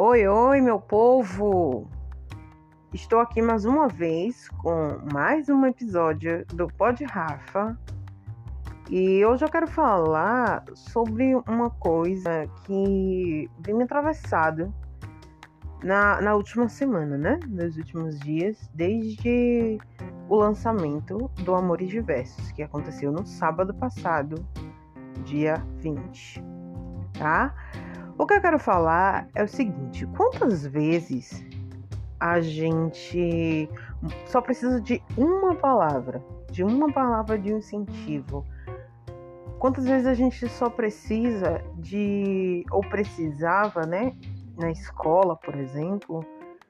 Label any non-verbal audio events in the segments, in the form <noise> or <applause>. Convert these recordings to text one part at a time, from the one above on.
Oi, oi, meu povo! Estou aqui mais uma vez com mais um episódio do Pod Rafa. E hoje eu quero falar sobre uma coisa que vem me atravessado na, na última semana, né? Nos últimos dias, desde o lançamento do Amores Diversos, que aconteceu no sábado passado, dia 20, tá? O que eu quero falar é o seguinte: quantas vezes a gente só precisa de uma palavra, de uma palavra de incentivo? Quantas vezes a gente só precisa de, ou precisava, né, na escola, por exemplo,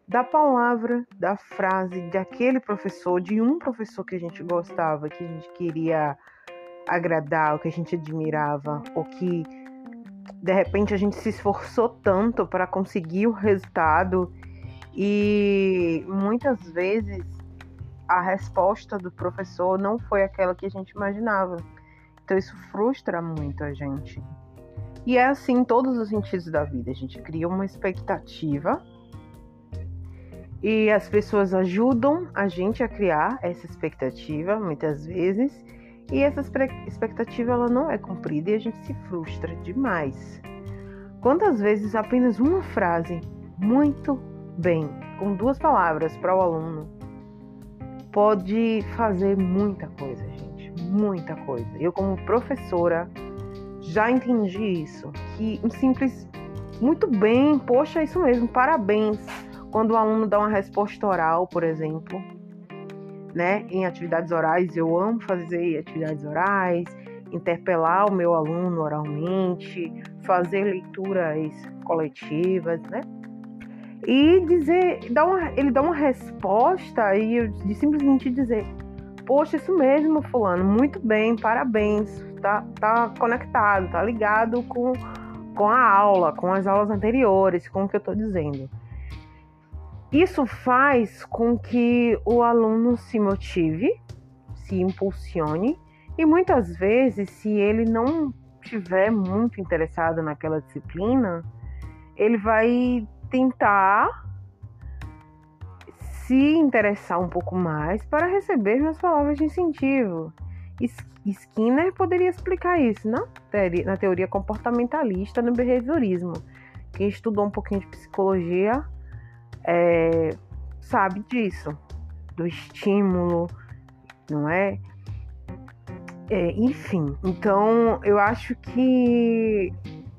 da palavra, da frase, de aquele professor, de um professor que a gente gostava, que a gente queria agradar, ou que a gente admirava, ou que de repente a gente se esforçou tanto para conseguir o resultado e muitas vezes a resposta do professor não foi aquela que a gente imaginava. Então isso frustra muito a gente. E é assim em todos os sentidos da vida. A gente cria uma expectativa e as pessoas ajudam a gente a criar essa expectativa muitas vezes e essa expectativa ela não é cumprida e a gente se frustra demais. Quantas vezes apenas uma frase, muito bem, com duas palavras para o aluno, pode fazer muita coisa, gente, muita coisa. Eu como professora já entendi isso, que um simples muito bem, poxa, é isso mesmo, parabéns. Quando o aluno dá uma resposta oral, por exemplo, né, em atividades orais. Eu amo fazer atividades orais, interpelar o meu aluno oralmente, fazer leituras coletivas, né? E dizer, dá uma, ele dá uma resposta e de simplesmente dizer: Poxa, isso mesmo, Fulano, muito bem, parabéns, tá, tá conectado, tá ligado com, com a aula, com as aulas anteriores, com o que eu tô dizendo. Isso faz com que o aluno se motive, se impulsione e muitas vezes, se ele não estiver muito interessado naquela disciplina, ele vai tentar se interessar um pouco mais para receber minhas palavras de incentivo. Skinner poderia explicar isso na teoria, na teoria comportamentalista no behaviorismo. Quem estudou um pouquinho de psicologia é, sabe disso, do estímulo, não é? é? Enfim, então eu acho que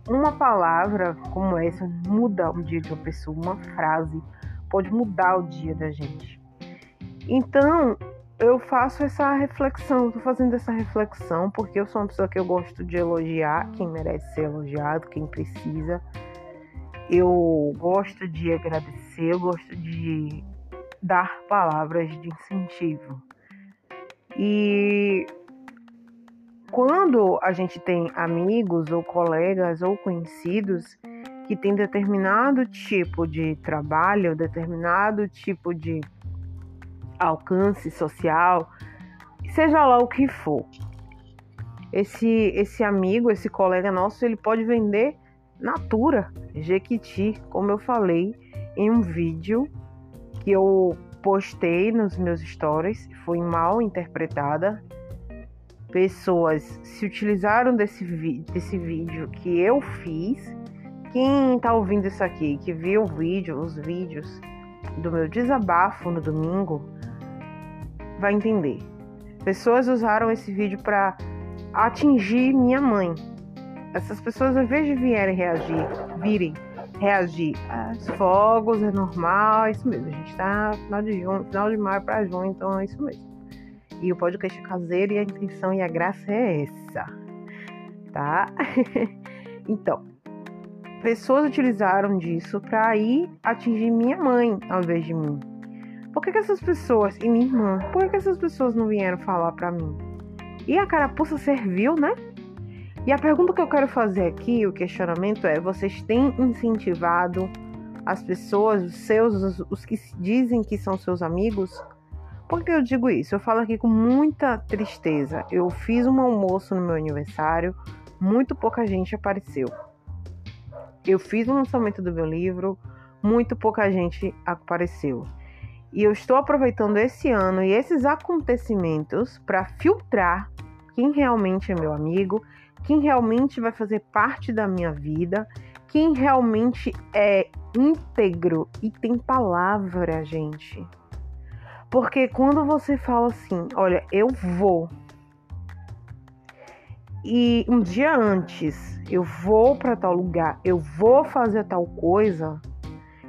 uma palavra como essa muda o dia de uma pessoa, uma frase pode mudar o dia da gente. Então, eu faço essa reflexão, estou fazendo essa reflexão porque eu sou uma pessoa que eu gosto de elogiar quem merece ser elogiado, quem precisa. Eu gosto de agradecer, eu gosto de dar palavras de incentivo. E quando a gente tem amigos ou colegas ou conhecidos que têm determinado tipo de trabalho, determinado tipo de alcance social, seja lá o que for, esse esse amigo, esse colega nosso, ele pode vender Natura Jequiti, como eu falei em um vídeo que eu postei nos meus stories, foi mal interpretada. Pessoas se utilizaram desse, desse vídeo que eu fiz. Quem tá ouvindo isso aqui, que viu o vídeo, os vídeos do meu desabafo no domingo, vai entender. Pessoas usaram esse vídeo para atingir minha mãe, essas pessoas, ao invés de vierem reagir, virem reagir aos fogos, é normal, é isso mesmo. A gente tá no final de junho, final de maio para junho, então é isso mesmo. E o podcast é caseiro e a intenção e a graça é essa, tá? <laughs> então, pessoas utilizaram disso para ir atingir minha mãe ao invés de mim. Por que, que essas pessoas e minha irmã? Por que, que essas pessoas não vieram falar para mim? E a carapuça serviu, né? E a pergunta que eu quero fazer aqui, o questionamento é: vocês têm incentivado as pessoas, os seus, os, os que dizem que são seus amigos? Por que eu digo isso? Eu falo aqui com muita tristeza. Eu fiz um almoço no meu aniversário, muito pouca gente apareceu. Eu fiz o lançamento do meu livro, muito pouca gente apareceu. E eu estou aproveitando esse ano e esses acontecimentos para filtrar quem realmente é meu amigo, quem realmente vai fazer parte da minha vida, quem realmente é íntegro e tem palavra, gente. Porque quando você fala assim, olha, eu vou. E um dia antes, eu vou para tal lugar, eu vou fazer tal coisa,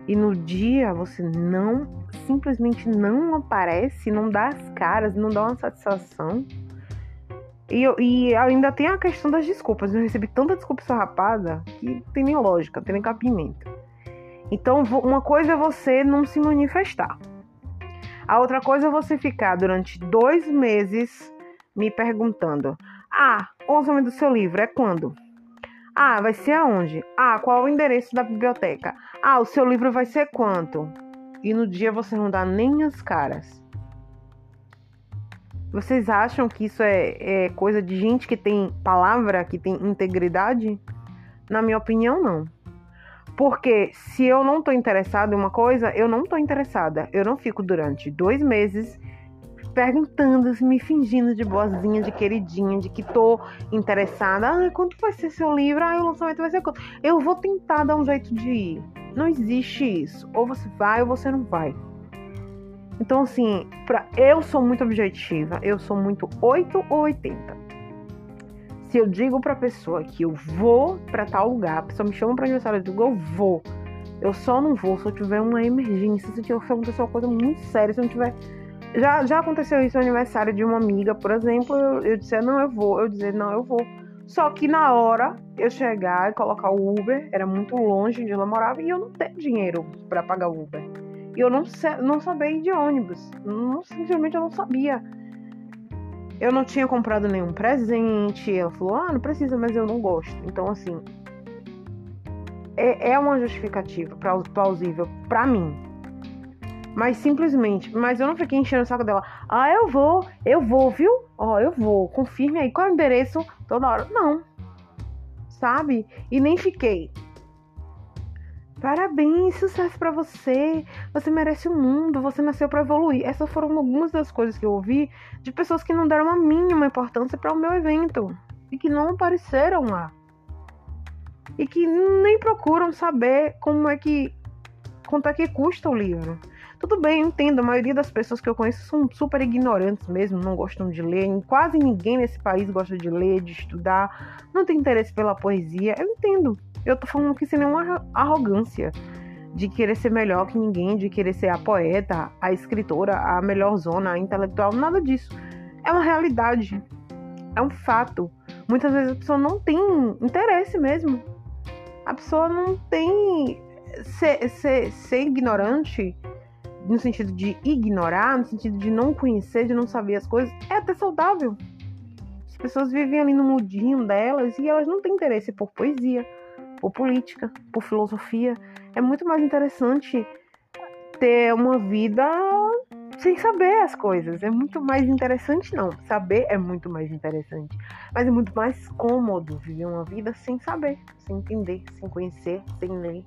e no dia você não simplesmente não aparece, não dá as caras, não dá uma satisfação. E, e ainda tem a questão das desculpas. Eu recebi tanta desculpa esfarrapada que tem nem lógica, tem nem capimento. Então, uma coisa é você não se manifestar. A outra coisa é você ficar durante dois meses me perguntando: Ah, o lançamento do seu livro é quando? Ah, vai ser aonde? Ah, qual o endereço da biblioteca? Ah, o seu livro vai ser quanto? E no dia você não dá nem as caras. Vocês acham que isso é, é coisa de gente que tem palavra, que tem integridade? Na minha opinião, não. Porque se eu não tô interessada em uma coisa, eu não tô interessada. Eu não fico durante dois meses perguntando, me fingindo de boazinha, de queridinha, de que tô interessada. Ah, quanto vai ser seu livro? Ah, o lançamento vai ser quanto? Eu vou tentar dar um jeito de ir. Não existe isso. Ou você vai ou você não vai. Então, assim, pra, eu sou muito objetiva, eu sou muito 8 ou 80. Se eu digo pra pessoa que eu vou para tal lugar, a pessoa me chama pra aniversário, eu digo, eu vou. Eu só não vou se eu tiver uma emergência, se acontecer uma coisa muito séria, se eu não tiver. Já, já aconteceu isso no aniversário de uma amiga, por exemplo, eu, eu disse, não, eu vou. Eu dizer, não, eu vou. Só que na hora eu chegar e colocar o Uber, era muito longe de onde ela morava, e eu não tenho dinheiro para pagar o Uber. E eu não, não sabia ir de ônibus. Não, simplesmente eu não sabia. Eu não tinha comprado nenhum presente. Ela falou: ah, não precisa, mas eu não gosto. Então, assim. É, é uma justificativa plausível para mim. Mas simplesmente. Mas eu não fiquei enchendo o saco dela. Ah, eu vou, eu vou, viu? Ó, oh, eu vou. Confirme aí qual é o endereço toda hora. Não. Sabe? E nem fiquei. Parabéns, sucesso para você. Você merece o mundo, você nasceu para evoluir. Essas foram algumas das coisas que eu ouvi de pessoas que não deram a mínima importância para o meu evento e que não apareceram lá. E que nem procuram saber como é que quanto é que custa o livro. Tudo bem, eu entendo, a maioria das pessoas que eu conheço são super ignorantes mesmo, não gostam de ler. Quase ninguém nesse país gosta de ler, de estudar, não tem interesse pela poesia. Eu entendo. Eu tô falando que sem nenhuma arrogância de querer ser melhor que ninguém, de querer ser a poeta, a escritora, a melhor zona, a intelectual, nada disso. É uma realidade. É um fato. Muitas vezes a pessoa não tem interesse mesmo. A pessoa não tem. Ser, ser, ser ignorante, no sentido de ignorar, no sentido de não conhecer, de não saber as coisas, é até saudável. As pessoas vivem ali no mudinho delas e elas não têm interesse por poesia, por política, por filosofia. É muito mais interessante ter uma vida sem saber as coisas. É muito mais interessante, não. Saber é muito mais interessante. Mas é muito mais cômodo viver uma vida sem saber, sem entender, sem conhecer, sem ler.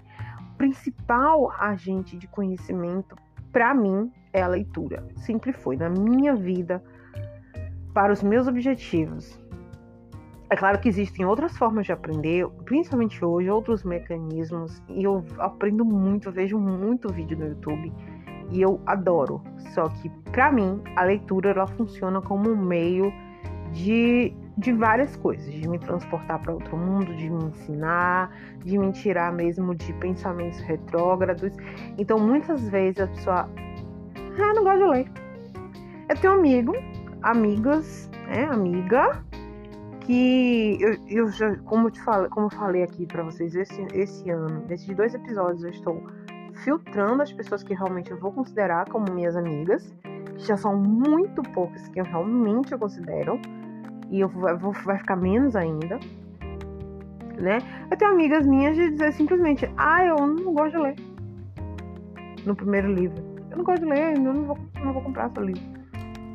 O principal agente de conhecimento, para mim, é a leitura. Sempre foi. Na minha vida, para os meus objetivos, é claro que existem outras formas de aprender, principalmente hoje, outros mecanismos, e eu aprendo muito, vejo muito vídeo no YouTube e eu adoro. Só que para mim, a leitura ela funciona como um meio de, de várias coisas, de me transportar para outro mundo, de me ensinar, de me tirar mesmo de pensamentos retrógrados. Então, muitas vezes a pessoa, ah, não gosto de ler. Eu tenho amigo, amigas, né, amiga que eu, eu já, como eu te falei, como eu falei aqui para vocês esse, esse ano, nesses dois episódios eu estou filtrando as pessoas que realmente eu vou considerar como minhas amigas, que já são muito poucas que eu realmente considero, e eu vou, vou vai ficar menos ainda, né? Eu tenho amigas minhas de dizer simplesmente, ah, eu não gosto de ler. No primeiro livro. Eu não gosto de ler, eu não vou, não vou comprar seu livro.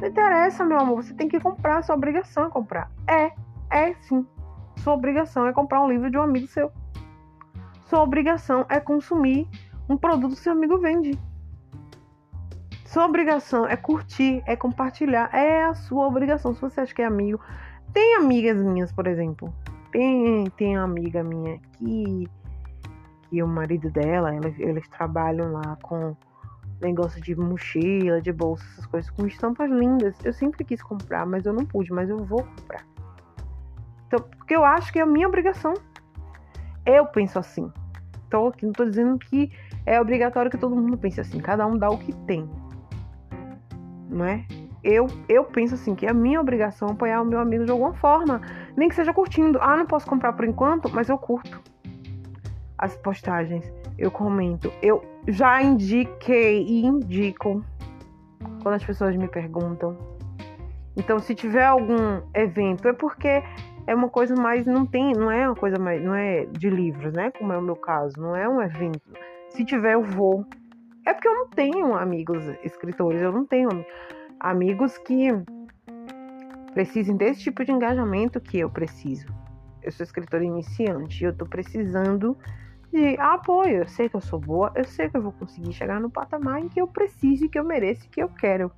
Não interessa, meu amor, você tem que comprar, sua obrigação é comprar. É, é sim. Sua obrigação é comprar um livro de um amigo seu. Sua obrigação é consumir um produto que seu amigo vende. Sua obrigação é curtir, é compartilhar, é a sua obrigação. Se você acha que é amigo, tem amigas minhas, por exemplo. Tem, tem uma amiga minha que, que o marido dela, eles, eles trabalham lá com negócio de mochila, de bolsa, essas coisas com estampas lindas. Eu sempre quis comprar, mas eu não pude, mas eu vou comprar. Então, porque eu acho que é a minha obrigação. Eu penso assim. Então, não estou dizendo que é obrigatório que todo mundo pense assim. Cada um dá o que tem. Não é? Eu, eu penso assim, que é a minha obrigação apoiar o meu amigo de alguma forma. Nem que seja curtindo. Ah, não posso comprar por enquanto, mas eu curto as postagens. Eu comento. Eu já indiquei e indico quando as pessoas me perguntam. Então, se tiver algum evento, é porque é uma coisa mais não tem, não é uma coisa mais, não é de livros, né? Como é o meu caso, não é um evento. Se tiver, eu vou. É porque eu não tenho amigos escritores, eu não tenho amigos que precisem desse tipo de engajamento que eu preciso. Eu sou escritora iniciante, eu tô precisando de apoio. Eu sei que eu sou boa, eu sei que eu vou conseguir chegar no patamar em que eu preciso, que eu mereço, que eu quero.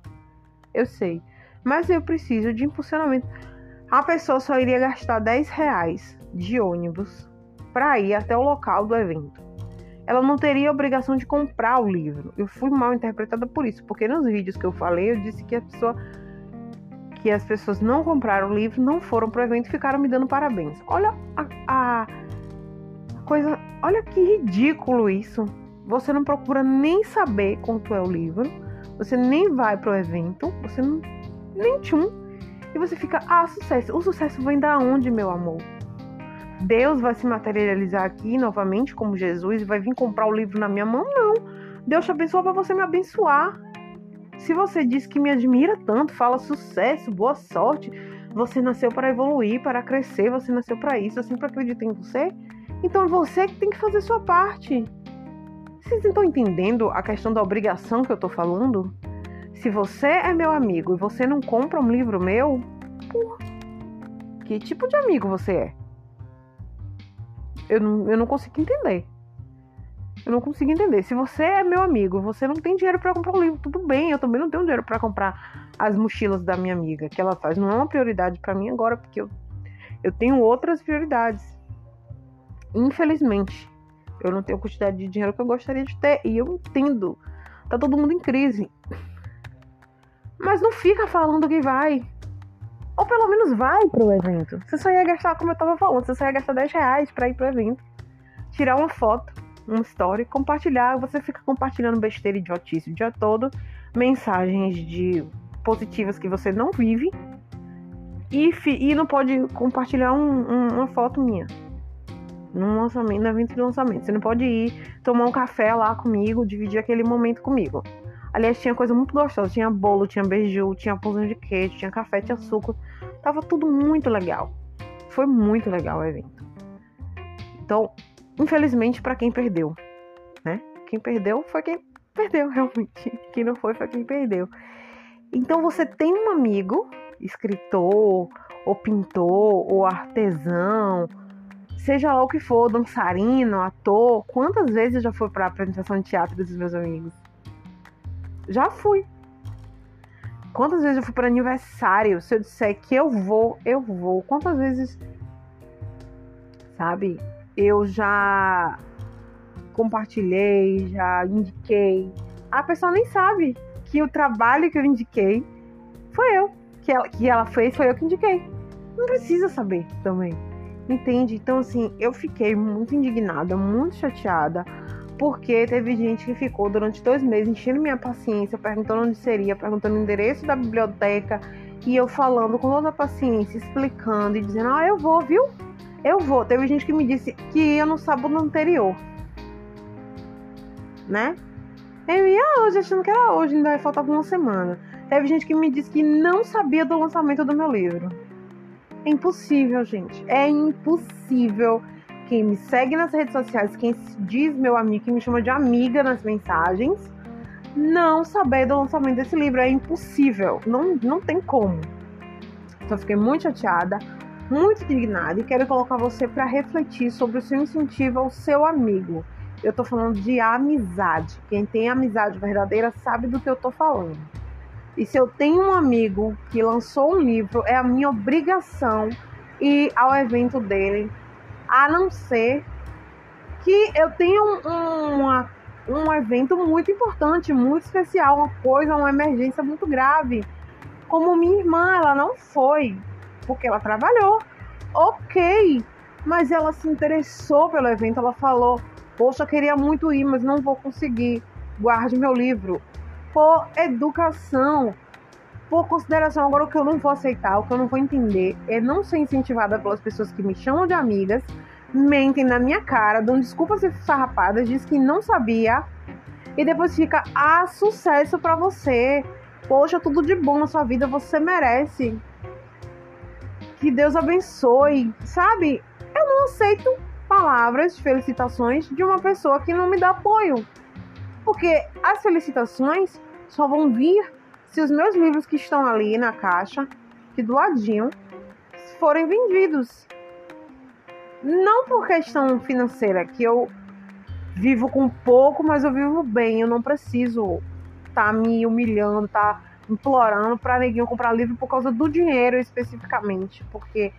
Eu sei. Mas eu preciso de impulsionamento. A pessoa só iria gastar 10 reais de ônibus para ir até o local do evento. Ela não teria a obrigação de comprar o livro. Eu fui mal interpretada por isso, porque nos vídeos que eu falei, eu disse que a pessoa que as pessoas não compraram o livro, não foram pro evento e ficaram me dando parabéns. Olha a, a coisa Olha que ridículo isso. Você não procura nem saber quanto é o livro, você nem vai pro evento, você não. nem tchum. E você fica, ah, sucesso. O sucesso vem da onde, meu amor? Deus vai se materializar aqui novamente como Jesus e vai vir comprar o livro na minha mão? Não. Deus te abençoa para você me abençoar. Se você diz que me admira tanto, fala sucesso, boa sorte, você nasceu para evoluir, para crescer, você nasceu para isso, eu sempre acredito em você. Então é você que tem que fazer sua parte. Vocês estão entendendo a questão da obrigação que eu tô falando? Se você é meu amigo e você não compra um livro meu, porra, que tipo de amigo você é? Eu não, eu não consigo entender. Eu não consigo entender. Se você é meu amigo, você não tem dinheiro para comprar um livro, tudo bem. Eu também não tenho dinheiro para comprar as mochilas da minha amiga que ela faz. Não é uma prioridade para mim agora, porque eu, eu tenho outras prioridades. Infelizmente, eu não tenho a quantidade de dinheiro que eu gostaria de ter. E eu entendo. Tá todo mundo em crise. Mas não fica falando que vai. Ou pelo menos vai pro evento. Você só ia gastar, como eu tava falando, você só ia gastar 10 reais pra ir pro evento. Tirar uma foto, uma story, compartilhar. Você fica compartilhando besteira idiotice o dia todo. Mensagens de positivas que você não vive. E, e não pode compartilhar um, um, uma foto minha num lançamento, no evento de lançamento. Você não pode ir tomar um café lá comigo, dividir aquele momento comigo. Aliás, tinha coisa muito gostosa. Tinha bolo, tinha beiju, tinha pãozinho de queijo, tinha café, tinha suco. Tava tudo muito legal. Foi muito legal o evento. Então, infelizmente, para quem perdeu, né? Quem perdeu foi quem perdeu, <laughs> realmente. Quem não foi foi quem perdeu. Então, você tem um amigo, escritor, ou pintor, ou artesão, seja lá o que for, dançarino, ator, quantas vezes eu já fui para apresentação de teatro dos meus amigos? Já fui. Quantas vezes eu fui para aniversário? Se eu disser que eu vou, eu vou. Quantas vezes, sabe? Eu já compartilhei, já indiquei. A pessoa nem sabe que o trabalho que eu indiquei foi eu. Que ela, que ela fez foi eu que indiquei. Não precisa saber também. Entende? Então, assim, eu fiquei muito indignada, muito chateada, porque teve gente que ficou durante dois meses enchendo minha paciência, perguntando onde seria, perguntando o endereço da biblioteca, e eu falando com toda a paciência, explicando e dizendo: Ah, eu vou, viu? Eu vou. Teve gente que me disse que ia no sábado anterior, né? Eu ia hoje, achando que era hoje, ainda faltava uma semana. Teve gente que me disse que não sabia do lançamento do meu livro. É impossível, gente. É impossível. Quem me segue nas redes sociais, quem diz meu amigo, quem me chama de amiga nas mensagens, não saber do lançamento desse livro. É impossível. Não, não tem como. Então, fiquei muito chateada, muito indignada e quero colocar você para refletir sobre o seu incentivo ao seu amigo. Eu tô falando de amizade. Quem tem amizade verdadeira sabe do que eu tô falando. E se eu tenho um amigo que lançou um livro, é a minha obrigação ir ao evento dele, a não ser que eu tenha um, uma, um evento muito importante, muito especial, uma coisa, uma emergência muito grave. Como minha irmã, ela não foi, porque ela trabalhou. Ok, mas ela se interessou pelo evento, ela falou: Poxa, eu queria muito ir, mas não vou conseguir. Guarde meu livro. Por educação, por consideração. Agora, o que eu não vou aceitar, o que eu não vou entender, é não ser incentivada pelas pessoas que me chamam de amigas, mentem na minha cara, dão desculpas farrapadas, diz que não sabia, e depois fica: Ah, sucesso para você. Poxa, tudo de bom na sua vida, você merece. Que Deus abençoe, sabe? Eu não aceito palavras, felicitações de uma pessoa que não me dá apoio. Porque as felicitações só vão vir se os meus livros que estão ali na caixa, que do ladinho, forem vendidos. Não por questão financeira, que eu vivo com pouco, mas eu vivo bem. Eu não preciso estar tá me humilhando, tá implorando para ninguém comprar livro por causa do dinheiro especificamente, porque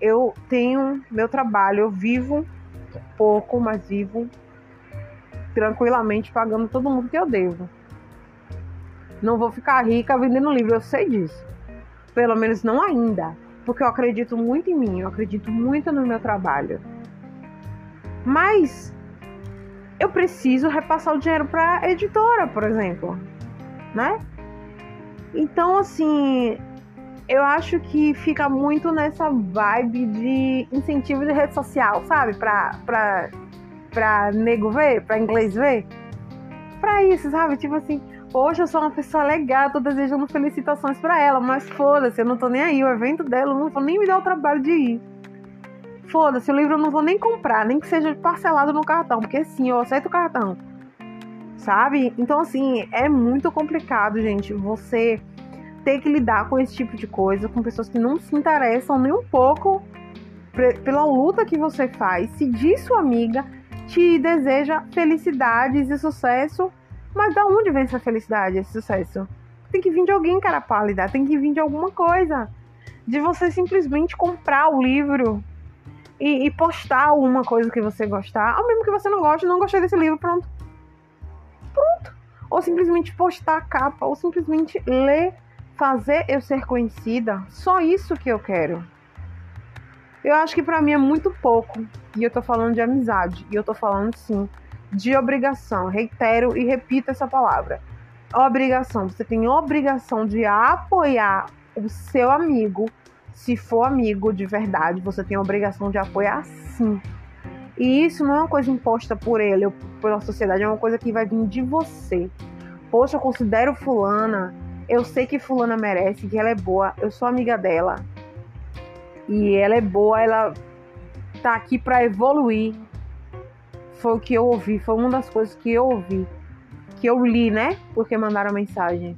eu tenho meu trabalho, eu vivo pouco, mas vivo tranquilamente pagando todo mundo que eu devo. Não vou ficar rica vendendo livro, eu sei disso. Pelo menos não ainda, porque eu acredito muito em mim, eu acredito muito no meu trabalho. Mas eu preciso repassar o dinheiro para editora, por exemplo, né? Então, assim, eu acho que fica muito nessa vibe de incentivo de rede social, sabe? Pra, pra, pra nego ver, pra inglês ver. Pra isso, sabe? Tipo assim, hoje eu sou uma pessoa legal, tô desejando felicitações pra ela, mas foda-se, eu não tô nem aí. O evento dela, eu não vou nem me dar o trabalho de ir. Foda-se, o livro eu não vou nem comprar, nem que seja parcelado no cartão, porque sim, eu aceito o cartão. Sabe? Então, assim, é muito complicado, gente. Você ter que lidar com esse tipo de coisa, com pessoas que não se interessam nem um pouco pela luta que você faz, se diz sua amiga, te deseja felicidades e sucesso, mas da onde vem essa felicidade, esse sucesso? Tem que vir de alguém, cara pálida, tem que vir de alguma coisa. De você simplesmente comprar o livro e, e postar alguma coisa que você gostar, ou mesmo que você não goste, não gostei desse livro, pronto. Pronto. Ou simplesmente postar a capa, ou simplesmente ler fazer eu ser conhecida, só isso que eu quero. Eu acho que para mim é muito pouco. E eu tô falando de amizade. E eu tô falando sim de obrigação. Reitero e repito essa palavra. Obrigação. Você tem obrigação de apoiar o seu amigo. Se for amigo de verdade, você tem obrigação de apoiar sim. E isso não é uma coisa imposta por ele ou pela sociedade, é uma coisa que vai vir de você. Poxa, eu considero fulana eu sei que fulana merece, que ela é boa, eu sou amiga dela. E ela é boa, ela tá aqui para evoluir. Foi o que eu ouvi, foi uma das coisas que eu ouvi, que eu li, né? Porque mandaram mensagens.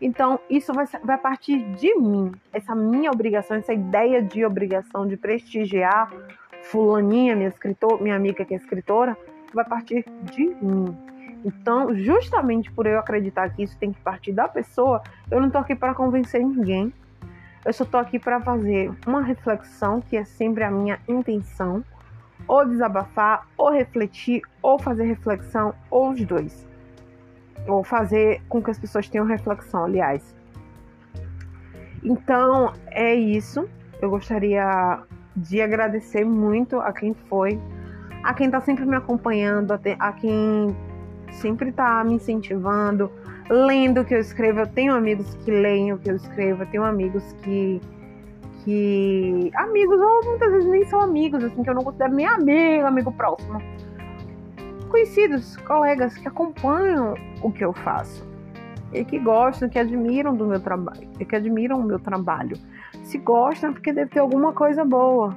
Então, isso vai, vai partir de mim, essa minha obrigação, essa ideia de obrigação de prestigiar fulaninha, minha escritor, minha amiga que é escritora, vai partir de mim. Então, justamente por eu acreditar que isso tem que partir da pessoa, eu não tô aqui para convencer ninguém. Eu só tô aqui para fazer uma reflexão, que é sempre a minha intenção, ou desabafar, ou refletir, ou fazer reflexão, ou os dois. Ou fazer com que as pessoas tenham reflexão, aliás. Então, é isso. Eu gostaria de agradecer muito a quem foi, a quem está sempre me acompanhando, a quem sempre tá me incentivando, lendo o que eu escrevo. Eu tenho amigos que leem o que eu escrevo, eu tenho amigos que. que. Amigos, ou muitas vezes nem são amigos, assim, que eu não considero nem amigo, amigo próximo. Conhecidos, colegas que acompanham o que eu faço e que gostam, que admiram do meu trabalho, e que admiram o meu trabalho. Se gostam é porque deve ter alguma coisa boa.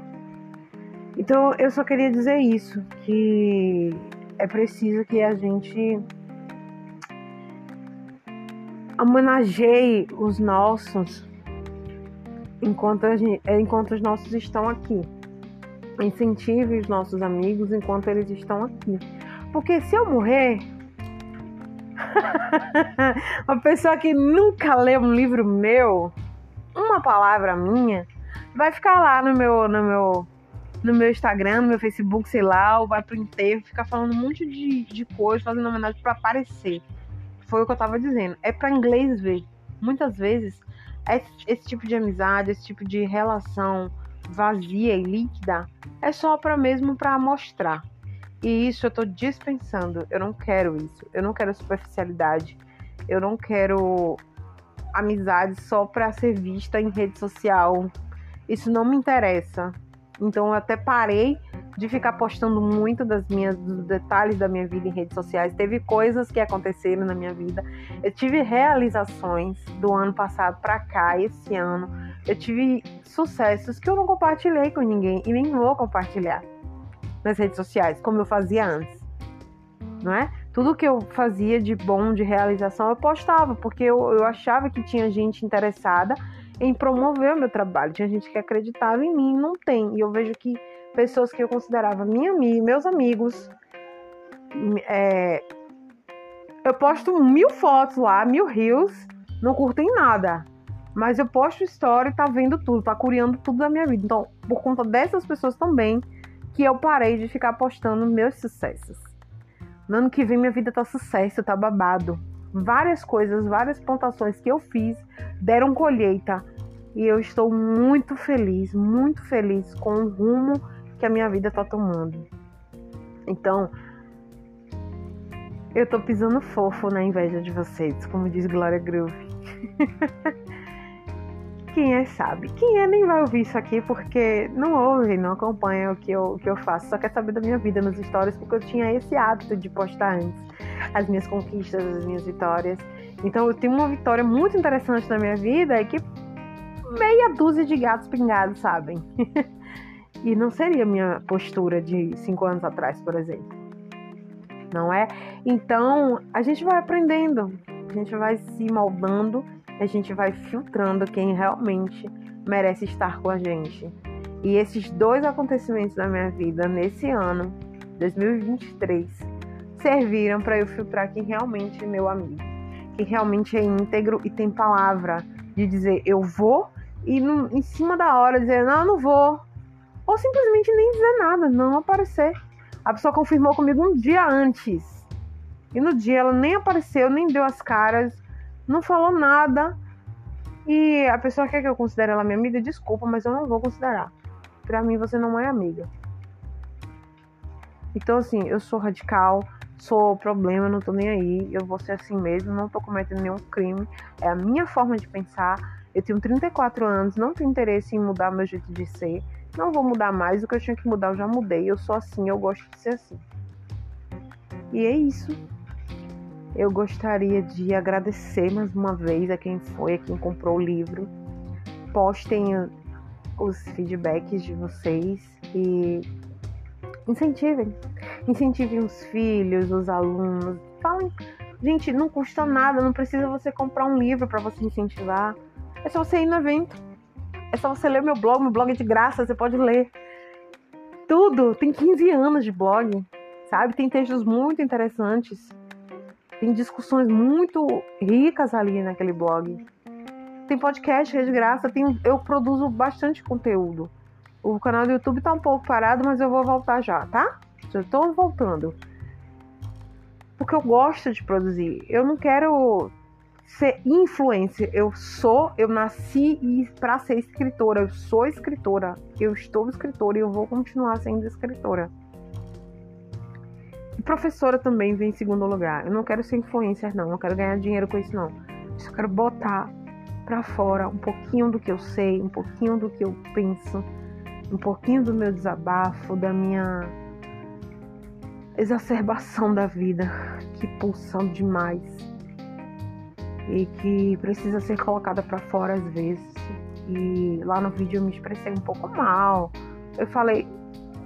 Então eu só queria dizer isso, que é preciso que a gente homenageie os nossos enquanto, gente, enquanto os nossos estão aqui. Incentive os nossos amigos enquanto eles estão aqui. Porque se eu morrer, <laughs> uma pessoa que nunca leu um livro meu, uma palavra minha, vai ficar lá no meu, no meu, no meu Instagram, no meu Facebook, sei lá, ou vai pro enterro, ficar falando um monte de, de coisa, fazendo homenagem para aparecer. Foi o que eu tava dizendo. É para inglês ver. Muitas vezes, esse, esse tipo de amizade, esse tipo de relação vazia e líquida, é só para mesmo para mostrar. E isso eu tô dispensando. Eu não quero isso. Eu não quero superficialidade. Eu não quero amizade só para ser vista em rede social. Isso não me interessa. Então eu até parei de ficar postando muito das minhas dos detalhes da minha vida em redes sociais. Teve coisas que aconteceram na minha vida. Eu tive realizações do ano passado para cá, esse ano. Eu tive sucessos que eu não compartilhei com ninguém e nem vou compartilhar nas redes sociais, como eu fazia antes. Não é? Tudo que eu fazia de bom, de realização, eu postava, porque eu, eu achava que tinha gente interessada em promover o meu trabalho. Tinha gente que acreditava em mim, não tem. E eu vejo que pessoas que eu considerava minha, meus amigos, é, eu posto mil fotos lá, mil rios, não curtem nada. Mas eu posto história e tá vendo tudo, tá curiando tudo da minha vida. Então, por conta dessas pessoas também, que eu parei de ficar postando meus sucessos. No ano que vem minha vida tá sucesso, tá babado. Várias coisas, várias plantações que eu fiz deram colheita. E eu estou muito feliz, muito feliz com o rumo que a minha vida tá tomando. Então, eu tô pisando fofo na inveja de vocês, como diz Glória Groove. <laughs> quem é sabe. Quem é nem vai ouvir isso aqui porque não ouve, não acompanha o que eu, o que eu faço. Só quer saber da minha vida nos stories porque eu tinha esse hábito de postar antes as minhas conquistas, as minhas vitórias. Então eu tenho uma vitória muito interessante na minha vida e que meia dúzia de gatos pingados sabem. <laughs> e não seria minha postura de cinco anos atrás, por exemplo. Não é? Então a gente vai aprendendo, a gente vai se moldando a gente vai filtrando quem realmente merece estar com a gente. E esses dois acontecimentos da minha vida nesse ano, 2023, serviram para eu filtrar quem realmente é meu amigo, quem realmente é íntegro e tem palavra de dizer eu vou e em cima da hora dizer não, eu não vou. Ou simplesmente nem dizer nada, não aparecer. A pessoa confirmou comigo um dia antes. E no dia ela nem apareceu, nem deu as caras não falou nada. E a pessoa quer que eu considere ela minha amiga, desculpa, mas eu não vou considerar. Pra mim, você não é amiga. Então, assim, eu sou radical, sou problema, não tô nem aí. Eu vou ser assim mesmo, não tô cometendo nenhum crime. É a minha forma de pensar. Eu tenho 34 anos, não tenho interesse em mudar meu jeito de ser. Não vou mudar mais. O que eu tinha que mudar, eu já mudei. Eu sou assim, eu gosto de ser assim. E é isso eu gostaria de agradecer mais uma vez a quem foi, a quem comprou o livro. Postem os feedbacks de vocês e incentivem. Incentivem os filhos, os alunos. Falem, gente, não custa nada, não precisa você comprar um livro para você incentivar. É só você ir no evento. É só você ler meu blog, meu blog é de graça, você pode ler. Tudo, tem 15 anos de blog, sabe? Tem textos muito interessantes. Tem discussões muito ricas ali naquele blog. Tem podcast que é de graça, tem, eu produzo bastante conteúdo. O canal do YouTube tá um pouco parado, mas eu vou voltar já, tá? Já tô voltando. Porque eu gosto de produzir. Eu não quero ser influencer. Eu sou, eu nasci para ser escritora. Eu sou escritora. Eu estou escritora e eu vou continuar sendo escritora professora também vem em segundo lugar. Eu não quero ser influencer, não. Eu não quero ganhar dinheiro com isso, não. Eu só quero botar para fora um pouquinho do que eu sei, um pouquinho do que eu penso, um pouquinho do meu desabafo, da minha exacerbação da vida, que pulsando demais e que precisa ser colocada para fora às vezes. E lá no vídeo eu me expressei um pouco mal. Eu falei,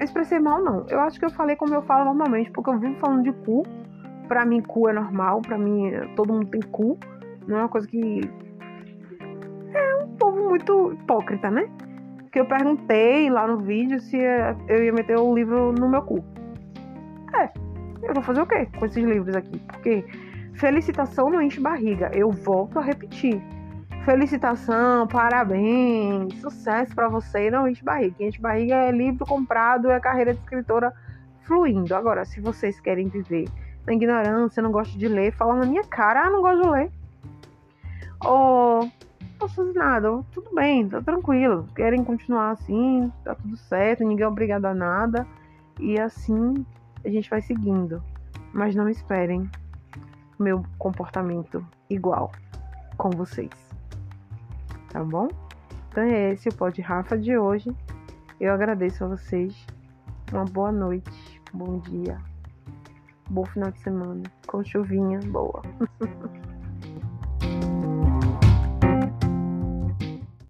expressei mal, não. Eu acho que eu falei como eu falo normalmente, porque eu vivo falando de cu. Pra mim, cu é normal. Pra mim, todo mundo tem cu. Não é uma coisa que. É um povo muito hipócrita, né? Porque eu perguntei lá no vídeo se eu ia meter o livro no meu cu. É. eu vou fazer o quê com esses livros aqui? Porque felicitação não enche barriga. Eu volto a repetir. Felicitação, parabéns, sucesso para você, não enche barriga. Enche barriga é livro comprado, é carreira de escritora fluindo. Agora, se vocês querem viver na ignorância, não gosto de ler, fala na minha cara, ah, não gosto de ler. Ou não fazer nada, tudo bem, tá tranquilo. Querem continuar assim, tá tudo certo, ninguém é obrigado a nada. E assim a gente vai seguindo. Mas não esperem meu comportamento igual com vocês. Tá bom? Então é esse o Pod Rafa de hoje. Eu agradeço a vocês. Uma boa noite, bom dia, bom final de semana, com chuvinha boa. <laughs>